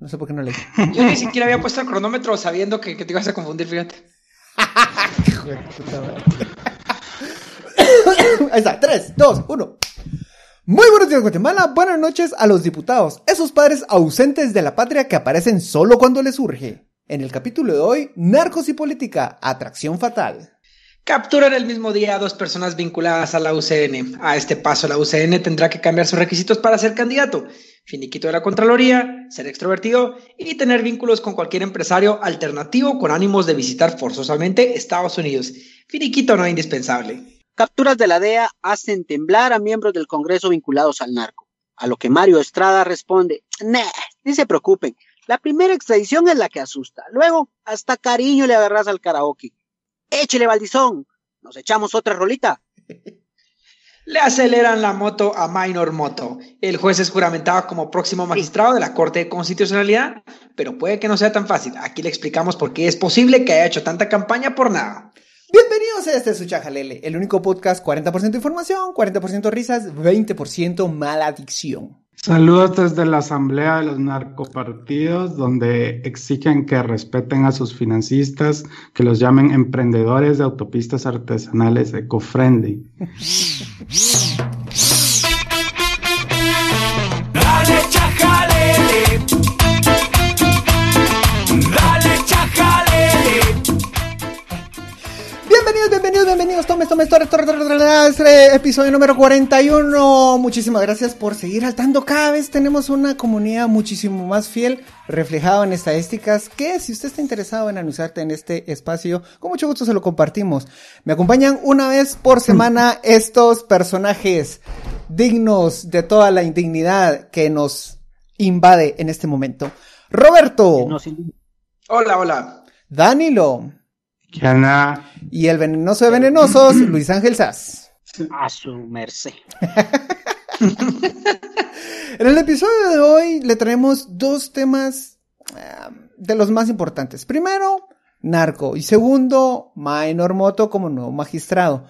No sé por qué no leí. Yo ni siquiera había puesto el cronómetro sabiendo que, te ibas a confundir, fíjate. Ahí está, 3, 2, 1. Muy buenos días Guatemala, buenas noches a los diputados, esos padres ausentes de la patria que aparecen solo cuando les surge. En el capítulo de hoy, Narcos y Política, Atracción Fatal. Capturan el mismo día a dos personas vinculadas a la UCN. A este paso, la UCN tendrá que cambiar sus requisitos para ser candidato. Finiquito de la Contraloría, ser extrovertido y tener vínculos con cualquier empresario alternativo con ánimos de visitar forzosamente Estados Unidos. Finiquito no es indispensable. Capturas de la DEA hacen temblar a miembros del Congreso vinculados al narco. A lo que Mario Estrada responde, nah, ni se preocupen. La primera extradición es la que asusta. Luego, hasta cariño le agarras al karaoke. Échele, Valdizón. Nos echamos otra rolita. Le aceleran la moto a Minor Moto. El juez es juramentado como próximo magistrado de la Corte de Constitucionalidad, pero puede que no sea tan fácil. Aquí le explicamos por qué es posible que haya hecho tanta campaña por nada. Bienvenidos a este su Chajalele, el único podcast 40% información, 40% risas, 20% maladicción. Saludos desde la Asamblea de los Narcopartidos, donde exigen que respeten a sus financistas, que los llamen emprendedores de autopistas artesanales eco-friendly. tomes, tomes, tomes, tomes, episodio número 41. Muchísimas gracias por seguir altando. Cada vez tenemos una comunidad muchísimo más fiel, reflejado en estadísticas, que si usted está interesado en anunciarte en este espacio, con mucho gusto se lo compartimos. Me acompañan una vez por semana estos personajes dignos de toda la indignidad que nos invade en este momento. Roberto. Hola, hola. Danilo. Y el venenoso de venenosos, Luis Ángel Sass. A su merced. en el episodio de hoy le traemos dos temas eh, de los más importantes. Primero, narco. Y segundo, Minor Moto como nuevo magistrado.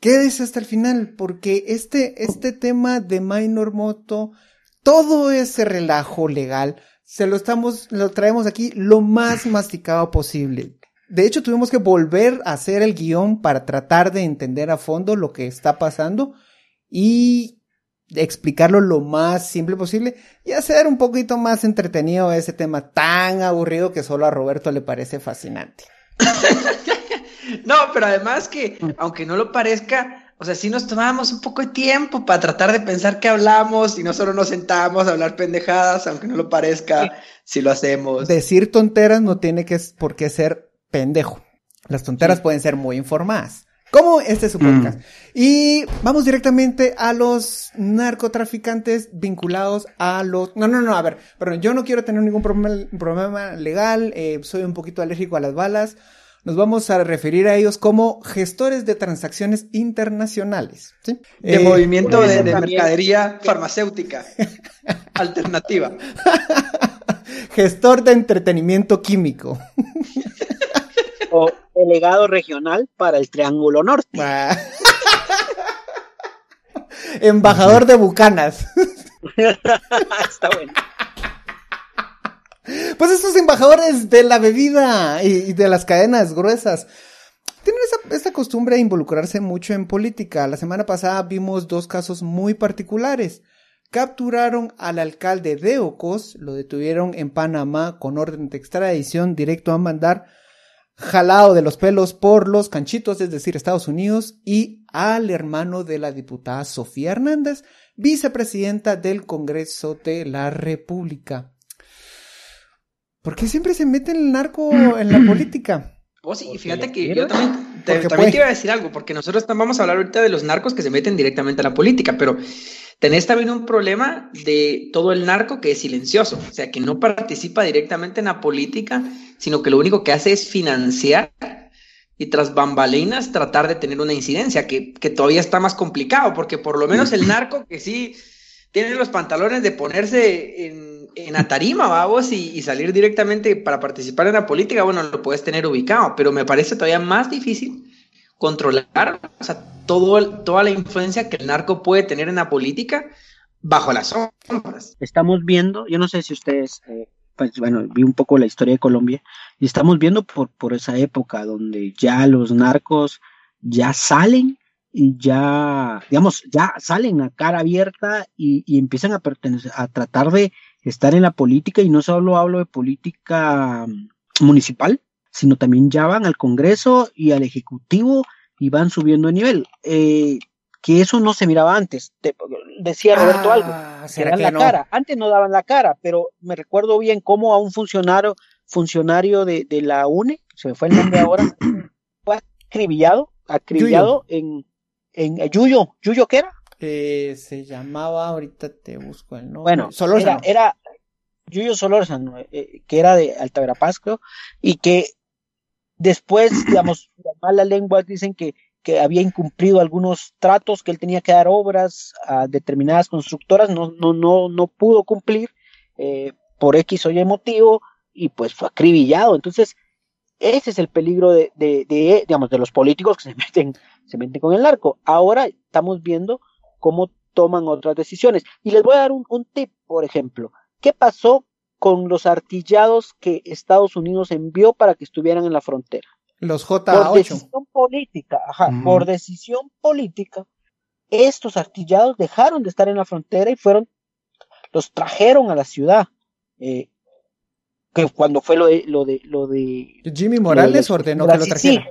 Quédese hasta el final, porque este, este tema de Minor Moto, todo ese relajo legal, se lo estamos, lo traemos aquí lo más masticado posible de hecho, tuvimos que volver a hacer el guion para tratar de entender a fondo lo que está pasando y explicarlo lo más simple posible y hacer un poquito más entretenido ese tema tan aburrido que solo a Roberto le parece fascinante. no, pero además que, aunque no lo parezca, o sea, sí nos tomábamos un poco de tiempo para tratar de pensar qué hablamos y no solo nos sentábamos a hablar pendejadas, aunque no lo parezca, si lo hacemos. Decir tonteras no tiene que por qué ser pendejo. Las tonteras pueden ser muy informadas. Como este es su mm. podcast. Y vamos directamente a los narcotraficantes vinculados a los... No, no, no, a ver, perdón, yo no quiero tener ningún problema, legal, eh, soy un poquito alérgico a las balas. Nos vamos a referir a ellos como gestores de transacciones internacionales. De eh, movimiento de, de mercadería farmacéutica alternativa. Gestor de entretenimiento químico. delegado regional para el Triángulo Norte. Embajador de Bucanas. Está bueno. Pues estos embajadores de la bebida y, de las cadenas gruesas tienen esa, esta costumbre de involucrarse mucho en política. La semana pasada vimos dos casos muy particulares. Capturaron al alcalde de Ocos, lo detuvieron en Panamá con orden de extradición directo a mandar jalado de los pelos por los canchitos, es decir, Estados Unidos, y al hermano de la diputada Sofía Hernández, vicepresidenta del Congreso de la República. ¿Por qué siempre se mete el narco en la política? Oh, sí, fíjate que yo también, te, iba a decir algo, porque nosotros vamos a hablar ahorita de los narcos que se meten directamente a la política, pero tenés también un problema de todo el narco que es silencioso, o sea, que no participa directamente en la política, sino que lo único que hace es financiar y tras bambalinas tratar de tener una incidencia, que, todavía está más complicado, porque por lo menos el narco que sí tiene los pantalones de ponerse en, en atarima, vamos, y, y, salir directamente para participar en la política, bueno, lo puedes tener ubicado, pero me parece todavía más difícil controlar o sea, todo, toda la influencia que el narco puede tener en la política bajo las sombras. Estamos viendo, yo no sé si ustedes eh, pues bueno, vi un poco la historia de Colombia y estamos viendo por, por esa época donde ya los narcos ya salen y ya, digamos, ya salen a cara abierta y, y empiezan a pertenecer, a tratar de estar en la política y no solo hablo de política mm, municipal, sino también ya van al Congreso y al Ejecutivo y van subiendo de nivel. Eh, que eso no se miraba antes. decía Roberto algo, ah, que dan la cara. Antes no daban la cara, pero me recuerdo bien cómo a un funcionario, funcionario de, de la UNE, se me fue el nombre ahora, fue acribillado, acribillado en, en Yuyo. ¿Yuyo qué era? Eh, se llamaba, ahorita te busco el nombre. Bueno, Solórzano. Era, Yuyo Solórzano, eh, que era de Alta Verapaz, y que después, digamos, las malas lenguas dicen que que había incumplido algunos tratos, que él tenía que dar obras a determinadas constructoras, no, no, no, no pudo cumplir eh, por X o Y motivo y pues fue acribillado. Entonces, ese es el peligro de, de, digamos, de los políticos que se meten, se meten con el narco. Ahora estamos viendo cómo toman otras decisiones. Y les voy a dar un, un tip, por ejemplo. ¿Qué pasó con los artillados que Estados Unidos envió para que estuvieran en la frontera? Los J8. Por decisión política, ajá, por decisión política, estos artillados dejaron de estar en la frontera y fueron, los trajeron a la ciudad. Eh, que cuando fue lo de, lo de, lo de Jimmy Morales ordenó que lo trajeran.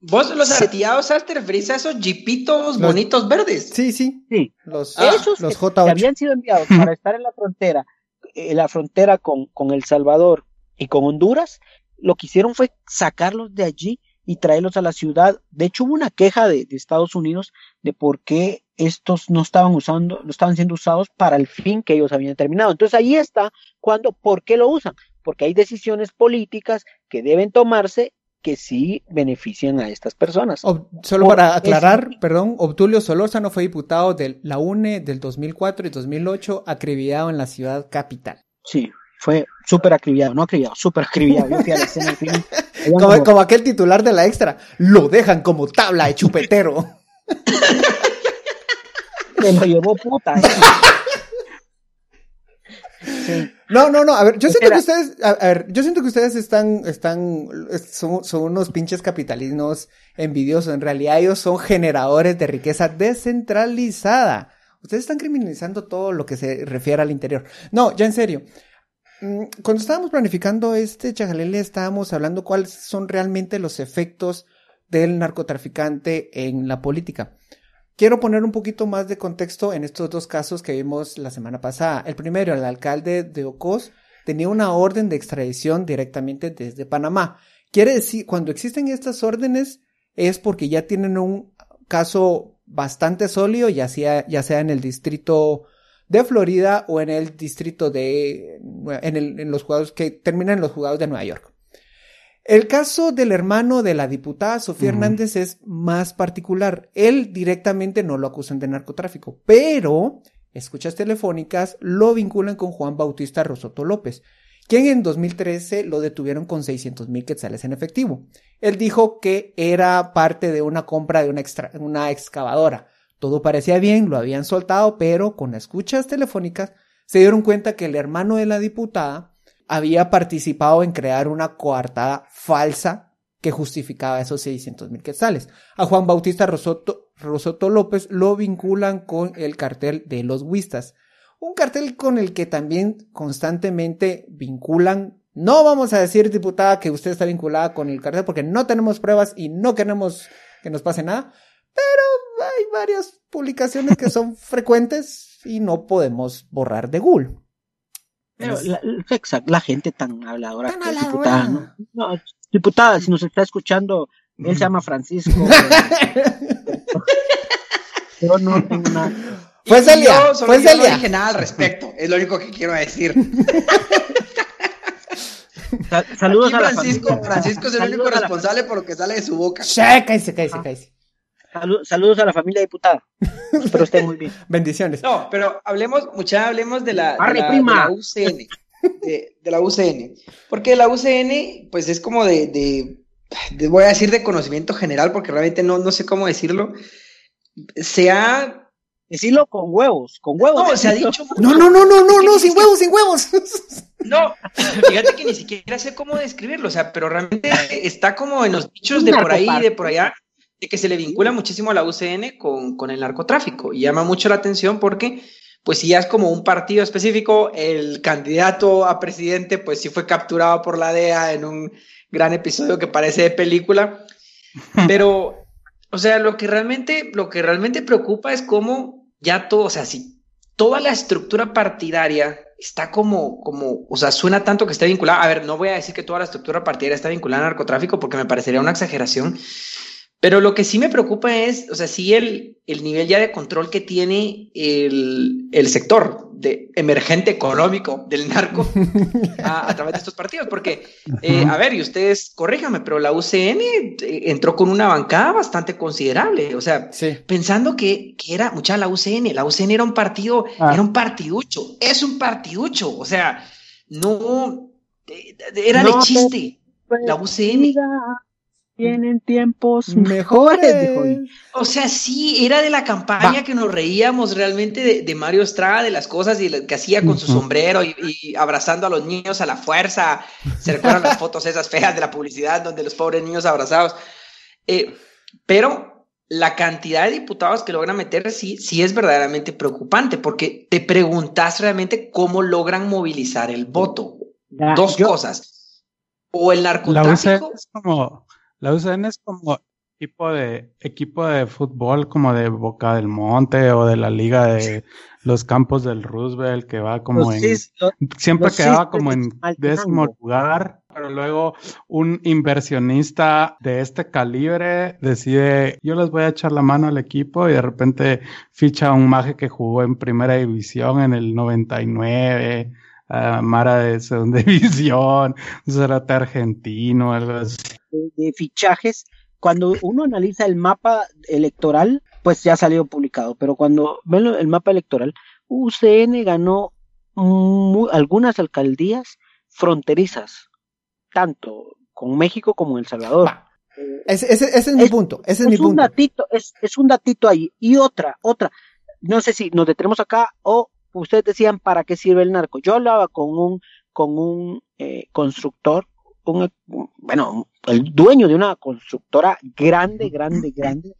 ¿Vos los artillados te referís a esos jipitos bonitos verdes? Sí, sí. Sí. Los, esos los J8. que habían sido enviados para estar en la frontera, en la frontera con, con El Salvador y con Honduras, lo que hicieron fue sacarlos de allí y traerlos a la ciudad. De hecho, hubo una queja de, Estados Unidos de por qué estos no estaban usando, no estaban siendo usados para el fin que ellos habían determinado. Entonces ahí está cuando, ¿por qué lo usan? Porque hay decisiones políticas que deben tomarse que sí benefician a estas personas. solo para aclarar, perdón, Obtulio Solórzano fue diputado de la UNE del 2004 y 2008, acribillado en la ciudad capital. Sí, fue súper acribillado, no acribillado, súper acribillado. como, aquel titular de la extra, lo dejan como tabla de chupetero. Se lo llevó puta. ¿eh? No, no, no, a ver, yo siento que ustedes, a, ver, yo siento que ustedes están, están, son, son unos pinches capitalismos envidiosos. En realidad ellos son generadores de riqueza descentralizada. Ustedes están criminalizando todo lo que se refiere al interior. No, ya en serio. Mm, cuando estábamos planificando este chajalele, estábamos hablando cuáles son realmente los efectos del narcotraficante en la política. Quiero poner un poquito más de contexto en estos dos casos que vimos la semana pasada. El primero, el alcalde de Ocos tenía una orden de extradición directamente desde Panamá. Quiere decir, cuando existen estas órdenes es porque ya tienen un caso bastante sólido, ya sea, ya sea en el distrito de Florida o en el distrito de, en, el, en los jugados que terminan en los jugados de Nueva York. El caso del hermano de la diputada Sofía Hernández es más particular. Él directamente no lo acusan de narcotráfico, pero escuchas telefónicas lo vinculan con Juan Bautista Rosoto López, quien en 2013 lo detuvieron con 600 mil quetzales en efectivo. Él dijo que era parte de una compra de una, una excavadora. Todo parecía bien, lo habían soltado, pero con escuchas telefónicas se dieron cuenta que el hermano de la diputada había participado en crear una coartada falsa que justificaba esos 600 mil quetzales. A Juan Bautista Rosoto, Rosoto López lo vinculan con el cartel de los Huistas, un cartel con el que también constantemente vinculan. No vamos a decir, diputada, que usted está vinculada con el cartel porque no tenemos pruebas y no queremos que nos pase nada, pero hay varias publicaciones que son frecuentes y no podemos borrar de Google. Pero la, gente tan habladora. diputada, ¿no? diputada, si nos está escuchando, él se llama Francisco. yo no tengo nada. Fue Celia, fue Celia. No dije nada al respecto, es lo único que quiero decir. saludos a Francisco, Francisco es el único responsable por lo que sale de su boca. Sí, cállese, cállese, cállese saludos a la familia diputada. Espero estén muy bien. Bendiciones. No, pero hablemos, mucha hablemos de la, de la, UCN. De, la UCN. Porque la UCN, pues es como de, de, voy a decir de conocimiento general, porque realmente no, no sé cómo decirlo. Se ha Decirlo con huevos, con huevos. No, se ha dicho. No, no, no, no, no, no, sin huevos, sin huevos. No, fíjate que ni siquiera sé cómo describirlo, o sea, pero realmente está como en los dichos de por ahí y de por allá, que se le vincula muchísimo a la UCN con, con el narcotráfico y llama mucho la atención porque pues si ya es como un partido específico, el candidato a presidente pues sí fue capturado por la DEA en un gran episodio que parece de película, pero, o sea, lo que realmente, lo que realmente preocupa es cómo ya todo, o sea, si toda la estructura partidaria está como, como, o sea, suena tanto que está vinculada, a ver, no voy a decir que toda la estructura partidaria está vinculada al narcotráfico porque me parecería una exageración, pero lo que sí me preocupa es, o sea, sí el, el nivel ya de control que tiene el, el sector de emergente económico del narco a, través de estos partidos. Porque, eh, a ver, y ustedes corríjame, pero la UCN eh, entró con una bancada bastante considerable. O sea, pensando que, que, era mucha la UCN, la UCN era un partido, ah. era un partiducho, es un partiducho. O sea, no, eh, era de chiste. la UCN tienen tiempos mejores, O sea, sí, era de la campaña que nos reíamos realmente de, Mario Estrada, de las cosas y que hacía con su sombrero y, abrazando a los niños a la fuerza. Se recuerdan las fotos esas feas de la publicidad donde los pobres niños abrazados. Eh, pero la cantidad de diputados que logran meter sí, sí es verdaderamente preocupante porque te preguntas realmente cómo logran movilizar el voto. Dos cosas. O el narcotráfico. como la UCN es como tipo de equipo de fútbol como de Boca del Monte o de la Liga de los Campos del Roosevelt que va como en siempre quedaba como en décimo lugar, pero luego un inversionista de este calibre decide yo les voy a echar la mano al equipo y de repente ficha a un maje que jugó en primera división en el 99 uh, Mara de segunda división, un cerote argentino, algo así de, fichajes, cuando uno analiza el mapa electoral, pues ya salió publicado, pero cuando ven el mapa electoral, UCN ganó algunas alcaldías fronterizas, tanto con México como en El Salvador. Ese, es mi punto. Ese es, mi un Datito, es, es un datito ahí. Y otra, otra. No sé si nos detenemos acá o ustedes decían para qué sirve el narco. Yo hablaba con un, con un eh, constructor un, bueno, el dueño de una constructora grande, grande, grande,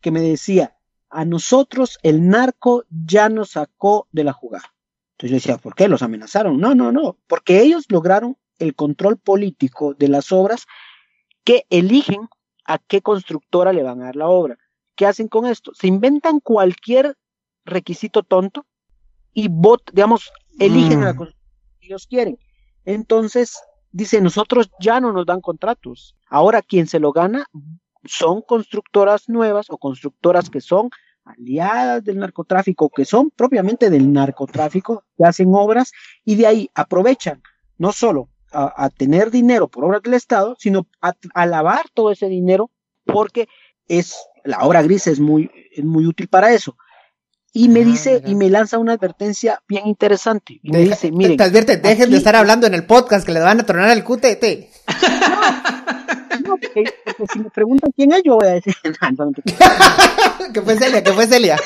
que me decía, a nosotros el narco ya nos sacó de la jugada. Entonces yo decía, ¿por qué los amenazaron? No, no, no, porque ellos lograron el control político de las obras que eligen a qué constructora le van a dar la obra. ¿Qué hacen con esto? Se inventan cualquier requisito tonto y bot, digamos, eligen a la mm. constructora que ellos quieren. Entonces, dice, nosotros ya no nos dan contratos. Ahora quien se lo gana son constructoras nuevas o constructoras que son aliadas del narcotráfico, que son propiamente del narcotráfico, que hacen obras y de ahí aprovechan no solo a, tener dinero por obras del Estado, sino a, lavar todo ese dinero porque es la obra gris es muy, es muy útil para eso y me ah, dice y me lanza una advertencia bien interesante. Y me dice, miren. Te advierte, dejen de estar hablando en el podcast que le van a tronar el cutete. No, porque, si me preguntan quién es, yo voy a decir. que fue Celia, que fue Celia.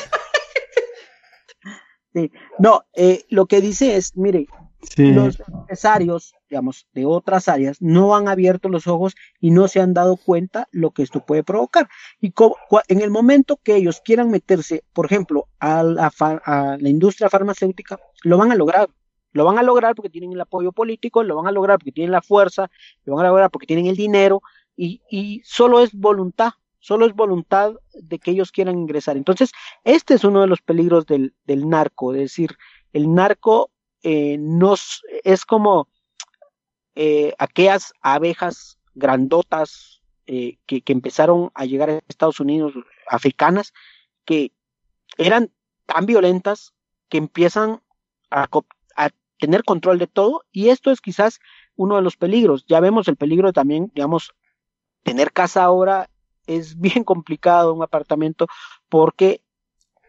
Sí. No, eh, lo que dice es, mire, los empresarios, digamos, de otras áreas no han abierto los ojos y no se han dado cuenta lo que esto puede provocar. Y en el momento que ellos quieran meterse, por ejemplo, a la, a la industria farmacéutica, lo van a lograr. Lo van a lograr porque tienen el apoyo político, lo van a lograr porque tienen la fuerza, lo van a lograr porque tienen el dinero y, y solo es voluntad, solo es voluntad de que ellos quieran ingresar. Entonces, este es uno de los peligros del, del narco, es decir, el narco eh, nos, es como eh, aquellas abejas grandotas eh, que, empezaron a llegar a Estados Unidos, africanas, que eran tan violentas que empiezan a, a tener control de todo y esto es quizás uno de los peligros. Ya vemos el peligro también, digamos, tener casa ahora es bien complicado, un apartamento, porque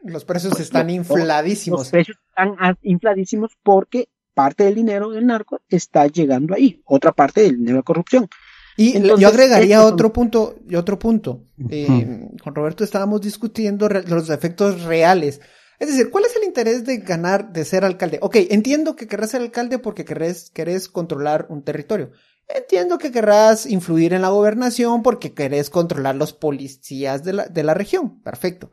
los precios están infladísimos. Los precios están infladísimos porque parte del dinero del narco está llegando ahí, otra parte del dinero de corrupción. Y yo agregaría otro punto, y otro punto. Eh, con Roberto estábamos discutiendo los efectos reales. Es decir, ¿cuál es el interés de ganar, de ser alcalde? Ok, entiendo que querrás ser alcalde porque querés, querés controlar un territorio. Entiendo que querrás influir en la gobernación porque querés controlar los policías de la, de la región. Perfecto.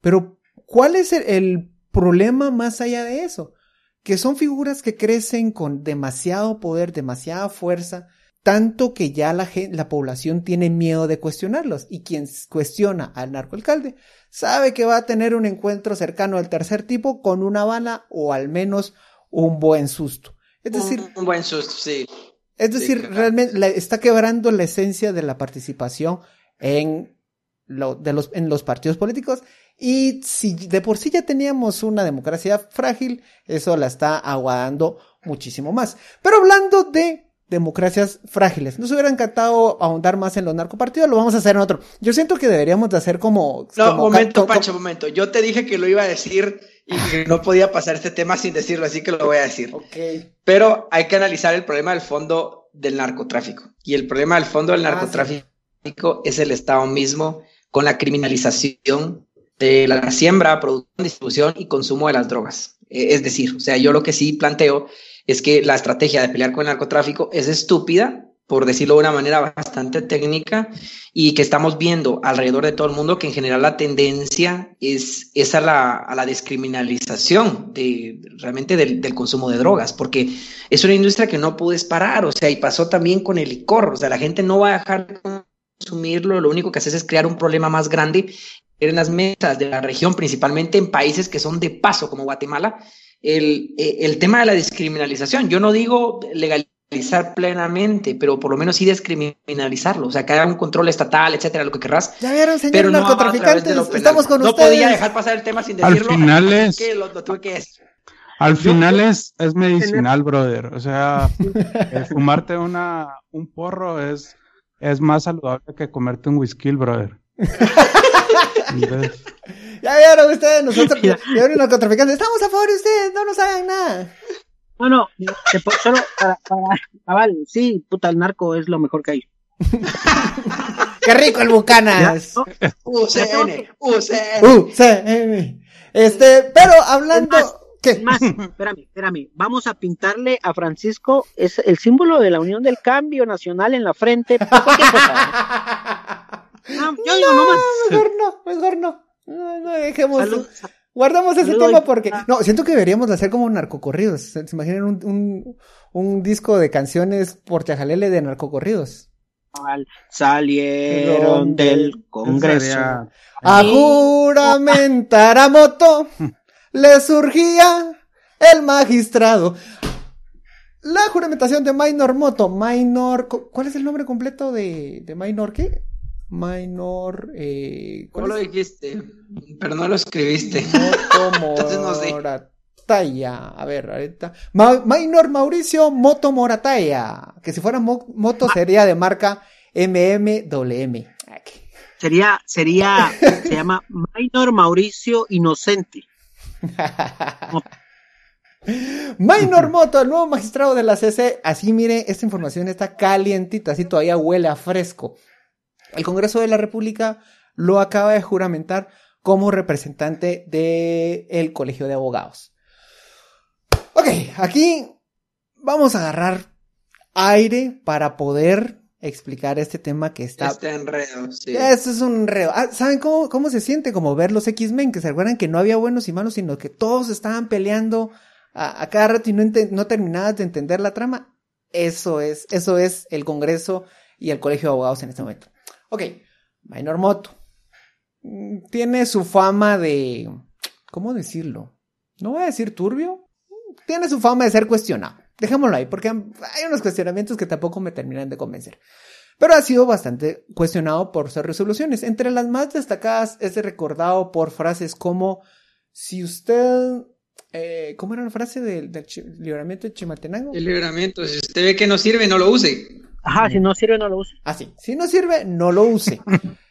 Pero, ¿cuál es el, problema más allá de eso? Que son figuras que crecen con demasiado poder, demasiada fuerza, tanto que ya la, la población tiene miedo de cuestionarlos. Y quien cuestiona al narcoalcalde sabe que va a tener un encuentro cercano al tercer tipo con una bala o al menos un buen susto. Es decir, un, buen susto, sí. Es decir, realmente está quebrando la esencia de la participación en, lo, de los, en los partidos políticos. Y si de por sí ya teníamos una democracia frágil, eso la está aguadando muchísimo más. Pero hablando de democracias frágiles. Nos hubiera encantado ahondar más en los narcopartidos, lo vamos a hacer en otro. Yo siento que deberíamos de hacer como... No, momento, Pancho, momento. Yo te dije que lo iba a decir y que no podía pasar este tema sin decirlo, así que lo voy a decir. Ok. Pero hay que analizar el problema del fondo del narcotráfico. Y el problema del fondo del ah, narcotráfico es el Estado mismo con la criminalización de la siembra, producción, distribución y consumo de las drogas. Eh, es decir, o sea, yo lo que sí planteo es que la estrategia de pelear con el narcotráfico es estúpida, por decirlo de una manera bastante técnica, y que estamos viendo alrededor de todo el mundo que en general la tendencia es, es a, la, a la descriminalización de, realmente del, del, consumo de drogas, porque es una industria que no puedes parar, o sea, y pasó también con el licor, o sea, la gente no va a dejar de consumirlo, lo único que haces es crear un problema más grande en las mesas de la región, principalmente en países que son de paso, como Guatemala, el, eh, el tema de la descriminalización. Yo no digo legalizar plenamente, pero por lo menos sí descriminalizarlo, o sea, que haya un control estatal, etcétera, lo que querrás. Ya vieron, señor pero narcotraficantes, no estamos con no ustedes. No podía dejar pasar el tema sin decirlo. Al final es... Que lo, tuve que Al final es, es medicinal, brother. O sea, eh, fumarte una, un porro es, es más saludable que comerte un whisky, brother. Ya vieron ustedes, nosotros, vieron narcotraficantes, estamos a favor de ustedes, no nos hagan nada. No, no, solo para, para, sí, puta, el narco es lo mejor que hay. Qué rico el Bucanas. UCN, UCN. UCN. Este, pero hablando. ¿Qué? Más, espérame, espérame. Vamos a pintarle a Francisco es el símbolo de la Unión del Cambio Nacional en la frente. No, yo digo, no, mejor no, mejor no. No, no dejemos. Guardamos ese tema porque. Ah. No, siento que deberíamos de hacer como narcocorridos. ¿Se imaginan un, un, un disco de canciones por Chajalele de narcocorridos? Salieron del Congreso. A juramentar a moto le surgía el magistrado. La juramentación de Minor Moto. Minor. ¿Cuál es el nombre completo de, de Minor qué? Minor. Eh, ¿Cómo lo dijiste? Pero no lo escribiste. Sé. Morataya. A ver, ahorita. Minor Mauricio Moto Morataya. Que si fuera moto sería de marca MMWM. Sería, sería, se llama Minor Mauricio Inocente. Minor Moto, el nuevo magistrado de la CC. Así mire, esta información está calientita, así todavía huele a fresco. El Congreso de la República lo acaba de juramentar como representante del Colegio de Abogados. Ok, aquí vamos a agarrar aire para poder explicar este tema que está... Este enredo, sí. Esto es un enredo. Ah, ¿Saben cómo, cómo se siente? Como ver los X-Men, que se acuerdan que no había buenos y malos, sino que todos estaban peleando a, cada rato y no, no terminaban de entender la trama. Eso es, eso es el Congreso y el Colegio de Abogados en este momento. Ok, Minor Moto. Mm, tiene su fama de... ¿Cómo decirlo? No voy a decir turbio. Tiene su fama de ser cuestionado. Dejémoslo ahí, porque hay unos cuestionamientos que tampoco me terminan de convencer. Pero ha sido bastante cuestionado por sus resoluciones. Entre las más destacadas es recordado por frases como si usted eh, ¿Cómo era la frase del, del libramiento de Chimaltenango? El libramiento, si usted ve que no sirve, no lo use. Ajá, si no sirve, no lo use. Ah, sí. Si no sirve, no lo use.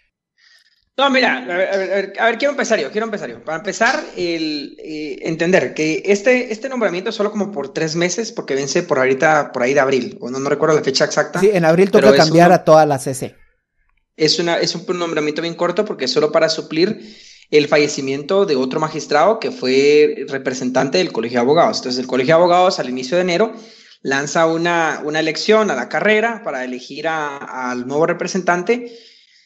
No, mira, a ver, a ver, quiero empezar yo, quiero empezar yo. Para empezar, el, eh, entender que este, este nombramiento es solo como por tres meses, porque vence por ahorita, por ahí de abril, o no, no recuerdo la fecha exacta. Sí, en abril toca cambiar a toda la CC. Es, una, es un nombramiento bien corto porque es solo para suplir el fallecimiento de otro magistrado que fue representante del Colegio de Abogados. Entonces, el Colegio de Abogados al inicio de enero lanza una, una elección a la carrera para elegir al nuevo representante.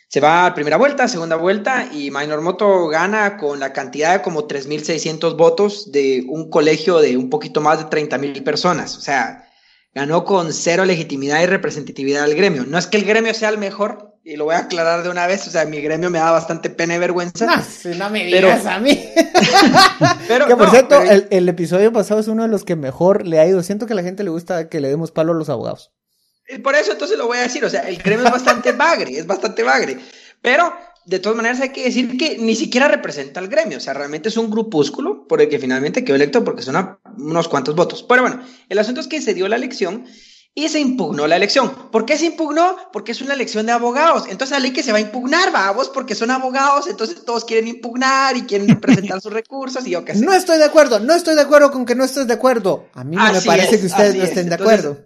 Se va a primera vuelta, segunda vuelta y Minor Moto gana con la cantidad de como 3.600 votos de un colegio de un poquito más de 30.000 personas. O sea, ganó con cero legitimidad y representatividad al gremio. No es que el gremio sea el mejor, y lo voy a aclarar de una vez, o sea, mi gremio me da bastante pena y vergüenza. No, si no me digas a mí. pero, que por cierto, el, episodio pasado es uno de los que mejor le ha ido. Siento que a la gente le gusta que le demos palo a los abogados. Por eso entonces lo voy a decir, o sea, el gremio es bastante bagre, es bastante bagre. Pero, de todas maneras, hay que decir que ni siquiera representa al gremio, o sea, realmente es un grupúsculo por el que finalmente quedó electo porque son unos cuantos votos. Pero bueno, el asunto es que se dio la elección y se impugnó la elección. ¿Por qué se impugnó? Porque es una elección de abogados. Entonces la ley que se va a impugnar, vamos, porque son abogados, entonces todos quieren impugnar y quieren presentar sus recursos y yo qué sé. No estoy de acuerdo, no estoy de acuerdo con que no estés de acuerdo. A mí no me parece que ustedes no estén de acuerdo.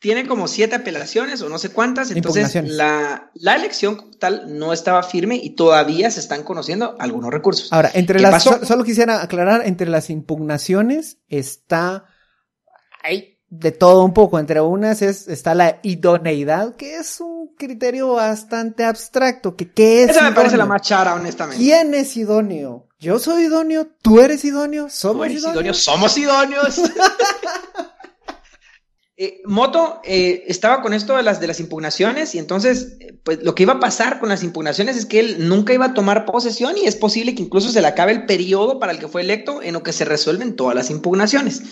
Tiene como siete apelaciones o no sé cuántas, entonces la, la elección tal no estaba firme y todavía se están conociendo algunos recursos. Ahora, entre las, solo quisiera aclarar, entre las impugnaciones está, de todo un poco. Entre unas es, está la idoneidad, que es un criterio bastante abstracto. Que, ¿qué es Esa me parece la más chara, honestamente. ¿Quién es idóneo? Yo soy idóneo, tú eres idóneo, somos idóneos. Somos idóneos. Eh, Moto eh, estaba con esto de las, de las impugnaciones y entonces, eh, pues lo que iba a pasar con las impugnaciones es que él nunca iba a tomar posesión y es posible que incluso se le acabe el periodo para el que fue electo en lo que se resuelven todas las impugnaciones.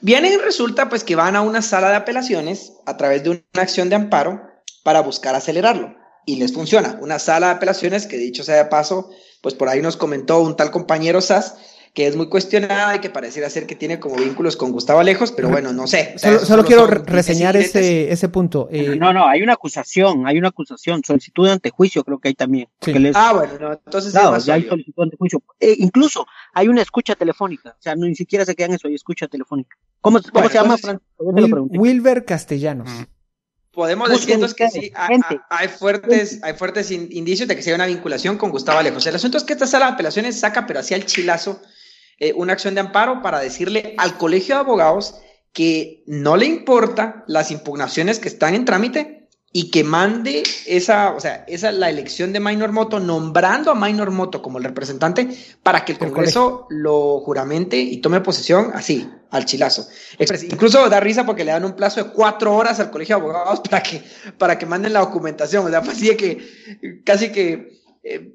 Viene y resulta pues que van a una sala de apelaciones a través de una acción de amparo para buscar acelerarlo. Y les funciona. Una sala de apelaciones que dicho sea de paso, pues por ahí nos comentó un tal compañero Sass que es muy cuestionada y que pareciera ser que tiene como vínculos con Gustavo Alejos, pero bueno, no sé. solo, quiero reseñar ese, ese punto. Eh, no, no, hay una acusación, hay una acusación, solicitud de antejuicio creo que hay también. Ah, bueno, entonces ya hay solicitud de antejuicio. Eh, incluso hay una escucha telefónica, o sea, ni siquiera se quedan eso, hay escucha telefónica. ¿Cómo, cómo se llama, Wilber Castellanos. Podemos decir entonces que sí, hay, fuertes, hay fuertes indicios de que se hay una vinculación con Gustavo Alejos. El asunto es que esta sala de apelaciones saca, pero hacía el chilazo, eh, una acción de amparo para decirle al colegio de abogados que no le importa las impugnaciones que están en trámite y que mande esa, o sea, esa la elección de Minor Moto, nombrando a Minor Moto como el representante para que el Congreso lo juramente y tome posesión así, al chilazo. Incluso da risa porque le dan un plazo de cuatro horas al Colegio de Abogados para que, para que manden la documentación. O sea, fue así de que casi que eh,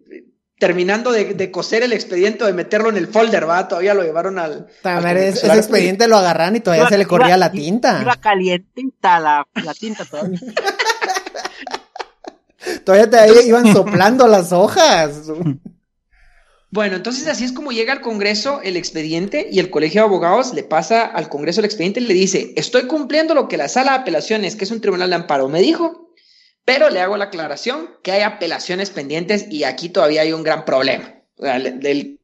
terminando de, coser el expediente, de meterlo en el folder, va, todavía lo llevaron al. ese expediente lo agarran y todavía se le corría la tinta. Iba calientita la, la tinta todavía. Todavía te iban soplando las hojas. Bueno, entonces así es como llega al Congreso el expediente y el Colegio de Abogados le pasa al Congreso el expediente y le dice, estoy cumpliendo lo que la sala de apelaciones, que es un tribunal de amparo, me dijo, pero le hago la aclaración que hay apelaciones pendientes y aquí todavía hay un gran problema. O sea, del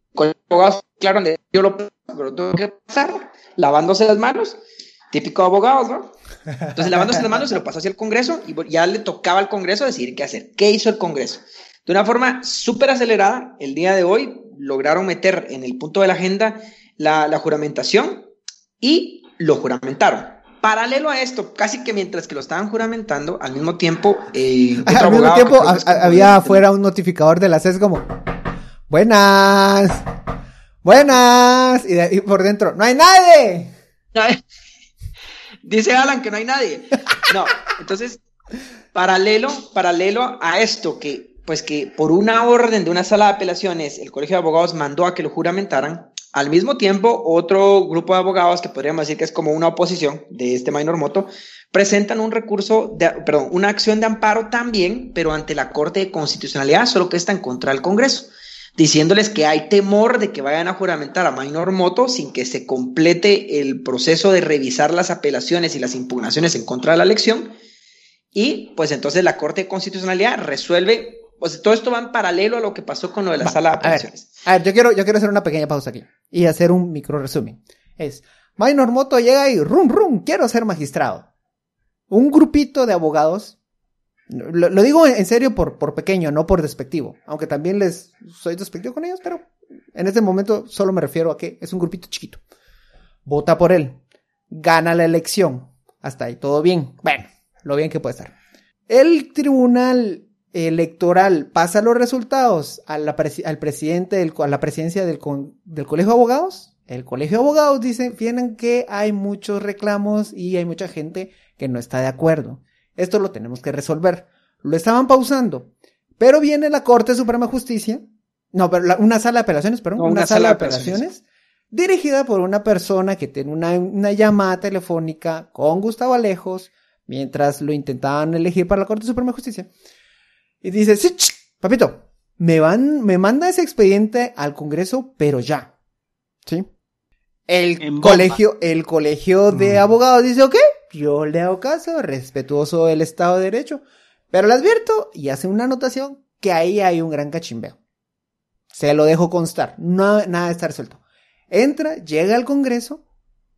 Abogados, claro, yo lo pero tengo que pasar lavándose las manos, típico de abogados, ¿no? Entonces, lavándose las manos, se lo pasó hacia el Congreso y ya le tocaba al Congreso decidir qué hacer. ¿Qué hizo el Congreso? De una forma súper acelerada, el día de hoy lograron meter en el punto de la agenda la, juramentación y lo juramentaron. Paralelo a esto, casi que mientras que lo estaban juramentando, al mismo tiempo, eh, al mismo tiempo había afuera un notificador de la CES como, buenas, buenas, y, y por dentro, no hay nadie. Dice Alan que no hay nadie. No, entonces, paralelo, paralelo a esto, que pues que por una orden de una sala de apelaciones, el Colegio de Abogados mandó a que lo juramentaran. Al mismo tiempo, otro grupo de abogados, que podríamos decir que es como una oposición de este minor moto, presentan un recurso, de, perdón, una acción de amparo también, pero ante la Corte de Constitucionalidad, solo que está en contra del Congreso diciéndoles que hay temor de que vayan a juramentar a Minor Moto sin que se complete el proceso de revisar las apelaciones y las impugnaciones en contra de la elección. Y pues entonces la Corte de Constitucionalidad resuelve, pues todo esto va en paralelo a lo que pasó con lo de la sala de apelaciones. A ver, yo quiero, yo quiero hacer una pequeña pausa aquí y hacer un micro resumen. Es, Minor Moto llega y rum rum, quiero ser magistrado. Un grupito de abogados Lo, digo en serio por, por pequeño, no por despectivo. Aunque también les soy despectivo con ellos, pero en este momento solo me refiero a que es un grupito chiquito. Vota por él. Gana la elección. Hasta ahí, todo bien. Bueno, lo bien que puede estar. El tribunal electoral pasa los resultados al presidente, del, a la presidencia del, del colegio de abogados. El colegio de abogados dice, vienen que hay muchos reclamos y hay mucha gente que no está de acuerdo. Esto lo tenemos que resolver. Lo estaban pausando. Pero viene la Corte Suprema de Justicia. No, pero una sala de apelaciones, perdón. una, sala, de apelaciones, dirigida por una persona que tiene una, una llamada telefónica con Gustavo Alejos mientras lo intentaban elegir para la Corte Suprema de Justicia. Y dice, sí, papito, me van, me manda ese expediente al Congreso, pero ya. ¿Sí? El colegio, el colegio de mm. abogados dice, ok, yo le hago caso, respetuoso del Estado de Derecho, pero le advierto y hace una anotación que ahí hay un gran cachimbeo. Se lo dejo constar, no, nada de estar suelto. Entra, llega al Congreso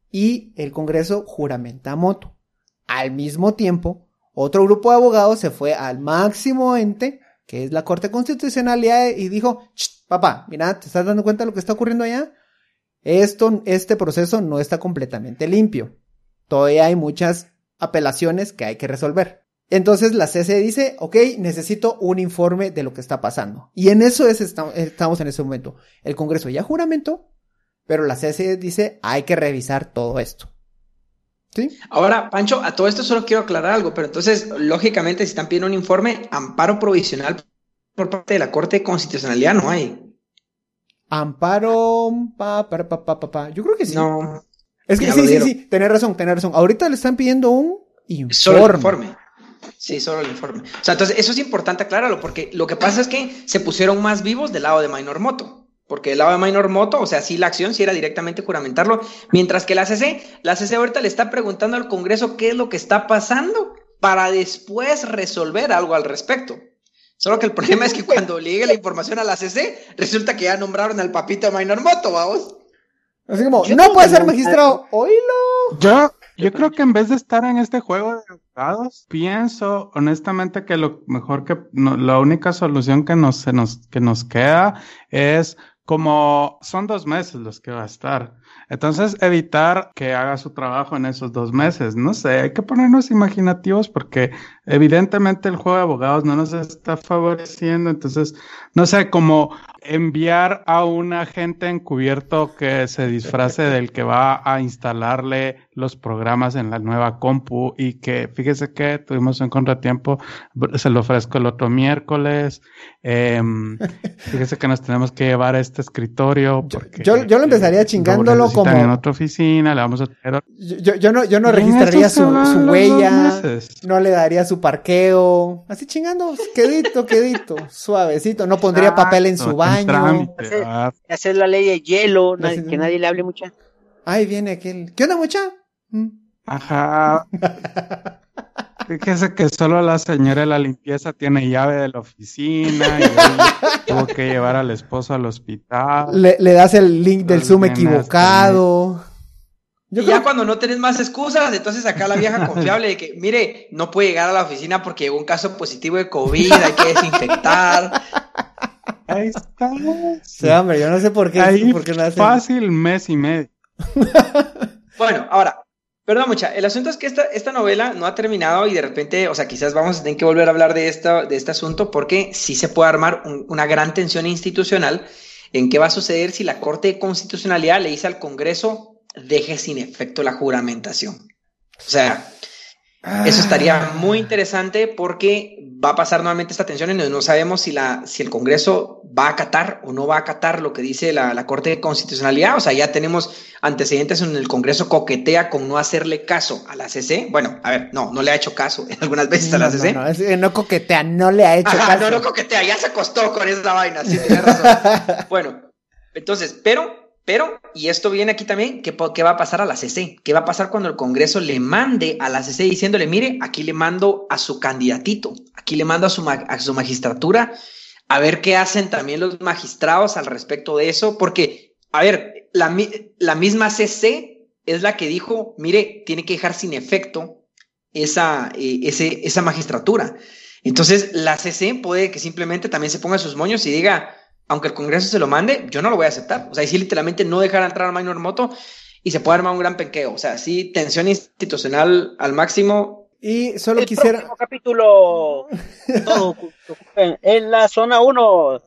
y el Congreso juramenta a moto. Al mismo tiempo, otro grupo de abogados se fue al máximo ente, que es la Corte Constitucional, y dijo, papá, mira, ¿te estás dando cuenta de lo que está ocurriendo allá? Esto, este proceso no está completamente limpio. Todavía hay muchas apelaciones que hay que resolver. Entonces la CC dice, ok, necesito un informe de lo que está pasando. Y en eso es, estamos en ese momento. El Congreso ya juramentó, pero la CC dice, hay que revisar todo esto. ¿Sí? Ahora, Pancho, a todo esto solo quiero aclarar algo, pero entonces, lógicamente, si están pidiendo un informe, amparo provisional por parte de la Corte de Constitucionalidad no hay. Amparo, pa, pa, pa, pa, pa, Yo creo que sí. No. Es que sí, sí, sí, tenés razón, tenés razón. Ahorita le están pidiendo un informe. Solo el informe. Sí, solo el informe. O sea, entonces eso es importante aclararlo, porque lo que pasa es que se pusieron más vivos del lado de Minor Moto. Porque lado de Minor Moto, o sea, sí la acción sí era directamente juramentarlo, mientras que la CC, la CC ahorita le está preguntando al Congreso qué es lo que está pasando para después resolver algo al respecto. Solo que el problema es que cuando llegue la información a la CC, resulta que ya nombraron al papito Minor Moto, vamos. Así como, no puede ser magistrado, oílo. Yo, yo creo que en vez de estar en este juego de abogados, pienso honestamente que lo mejor que, la única solución que nos, se nos, que nos queda es como son dos meses los que va a estar. Entonces, evitar que haga su trabajo en esos dos meses. No sé, hay que ponernos imaginativos porque evidentemente el juego de abogados no nos está favoreciendo. Entonces, no sé, como enviar a un agente encubierto que se disfrace del que va a instalarle los programas en la nueva compu y que fíjese que tuvimos un contratiempo, se lo ofrezco el otro miércoles, em, fíjese que nos tenemos que llevar a este escritorio porque yo, yo lo empezaría chingándolo como en otra oficina, le vamos a yo, yo no, yo no registraría su, su huella, no le daría su parqueo, así chingando, quedito, quedito, suavecito, no pondría papel en su baño. Hacer, la ley de hielo, que nadie le hable mucha. Ay, viene aquel. ¿Qué onda, mucha? Ajá. Fíjese que solo la señora de la limpieza tiene llave de la oficina y tuvo que llevar al esposo al hospital. Le, das el link del Zoom equivocado. y ya cuando no tenés más excusas, entonces acá la vieja confiable de que, mire, no puede llegar a la oficina porque llegó un caso positivo de COVID, hay que desinfectar. Ahí está. Sí, hombre, yo no sé por qué. Ahí por qué no Fácil mes y medio. bueno, ahora, perdón mucha, el asunto es que esta, esta novela no ha terminado y de repente, o sea, quizás vamos a tener que volver a hablar de, de este asunto porque sí se puede armar una gran tensión institucional en qué va a suceder si la Corte de Constitucionalidad le dice al Congreso deje sin efecto la juramentación. O sea, eso estaría muy interesante porque va a pasar nuevamente esta tensión en donde no sabemos si, la, si el Congreso va a acatar o no va a acatar lo que dice la, la, Corte de Constitucionalidad. O sea, ya tenemos antecedentes en el Congreso coquetea con no hacerle caso a la CC. Bueno, a ver, no, no le ha hecho caso algunas veces a la CC. No, no, no coquetea, no le ha hecho caso. No, no coquetea, ya se acostó con esa vaina, sí, tiene razón. bueno, entonces, pero pero, y esto viene aquí también, ¿qué, ¿qué, va a pasar a la CC? ¿Qué va a pasar cuando el Congreso le mande a la CC diciéndole, mire, aquí le mando a su candidatito, aquí le mando a su, magistratura, a ver qué hacen también los magistrados al respecto de eso? Porque, a ver, la, misma CC es la que dijo, mire, tiene que dejar sin efecto esa, eh, esa magistratura. Entonces, la CC puede que simplemente también se ponga sus moños y diga, aunque el Congreso se lo mande, yo no lo voy a aceptar. O sea, y si literalmente no dejar entrar a Minor Moto y se puede armar un gran penqueo. O sea, sí, tensión institucional al máximo. Y solo quisiera. capítulo. en la zona 1.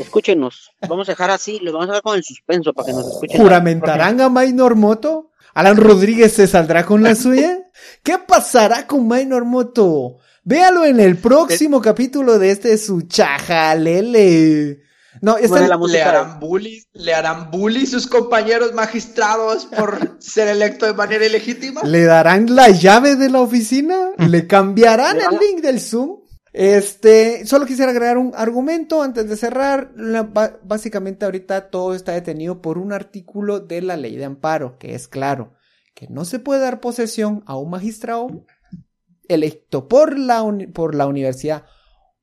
Escúchenos. Vamos a dejar así, lo vamos a dejar con el suspenso para que nos escuchen. ¿Juramentarán a Minor Moto? ¿Alan Rodríguez se saldrá con la suya? ¿Qué pasará con Minor Moto? Véalo en el próximo capítulo de este su chajalele. No, esta la le harán bully, le harán bully sus compañeros magistrados por ser electo de manera ilegítima. Le darán la llave de la oficina, le cambiarán el link del Zoom. Este, solo quisiera agregar un argumento antes de cerrar. básicamente ahorita todo está detenido por un artículo de la ley de amparo, que es claro, que no se puede dar posesión a un magistrado electo por la, por la Universidad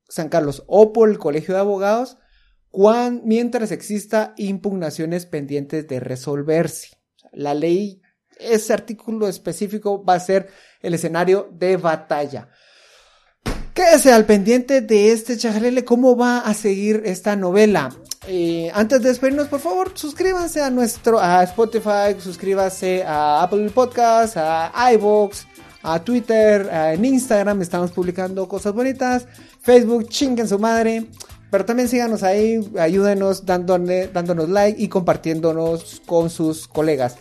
San Carlos o por el Colegio de Abogados mientras exista impugnaciones pendientes de resolverse. La ley, ese artículo específico va a ser el escenario de batalla. Quédese al pendiente de este chajalele, cómo va a seguir esta novela. Eh, antes de despedirnos, por favor, suscríbanse a nuestro, a Spotify, suscríbase a Apple Podcasts, a iVoox, a Twitter, en Instagram estamos publicando cosas bonitas, Facebook, chinguen su madre. Pero también síganos ahí, ayúdenos dándonos like y compartiéndonos con sus colegas.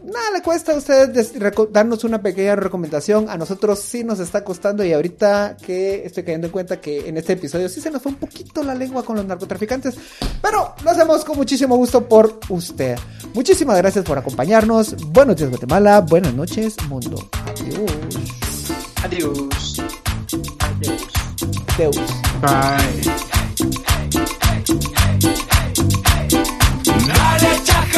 Nada le cuesta a ustedes darnos una pequeña recomendación. A nosotros sí nos está costando y ahorita que estoy cayendo en cuenta que en este episodio sí se nos fue un poquito la lengua con los narcotraficantes. Pero lo hacemos con muchísimo gusto por usted. Muchísimas gracias por acompañarnos. Buenos días Guatemala. Buenas noches mundo. Adiós. Adiós. Adiós. Bye. Dale, chaja.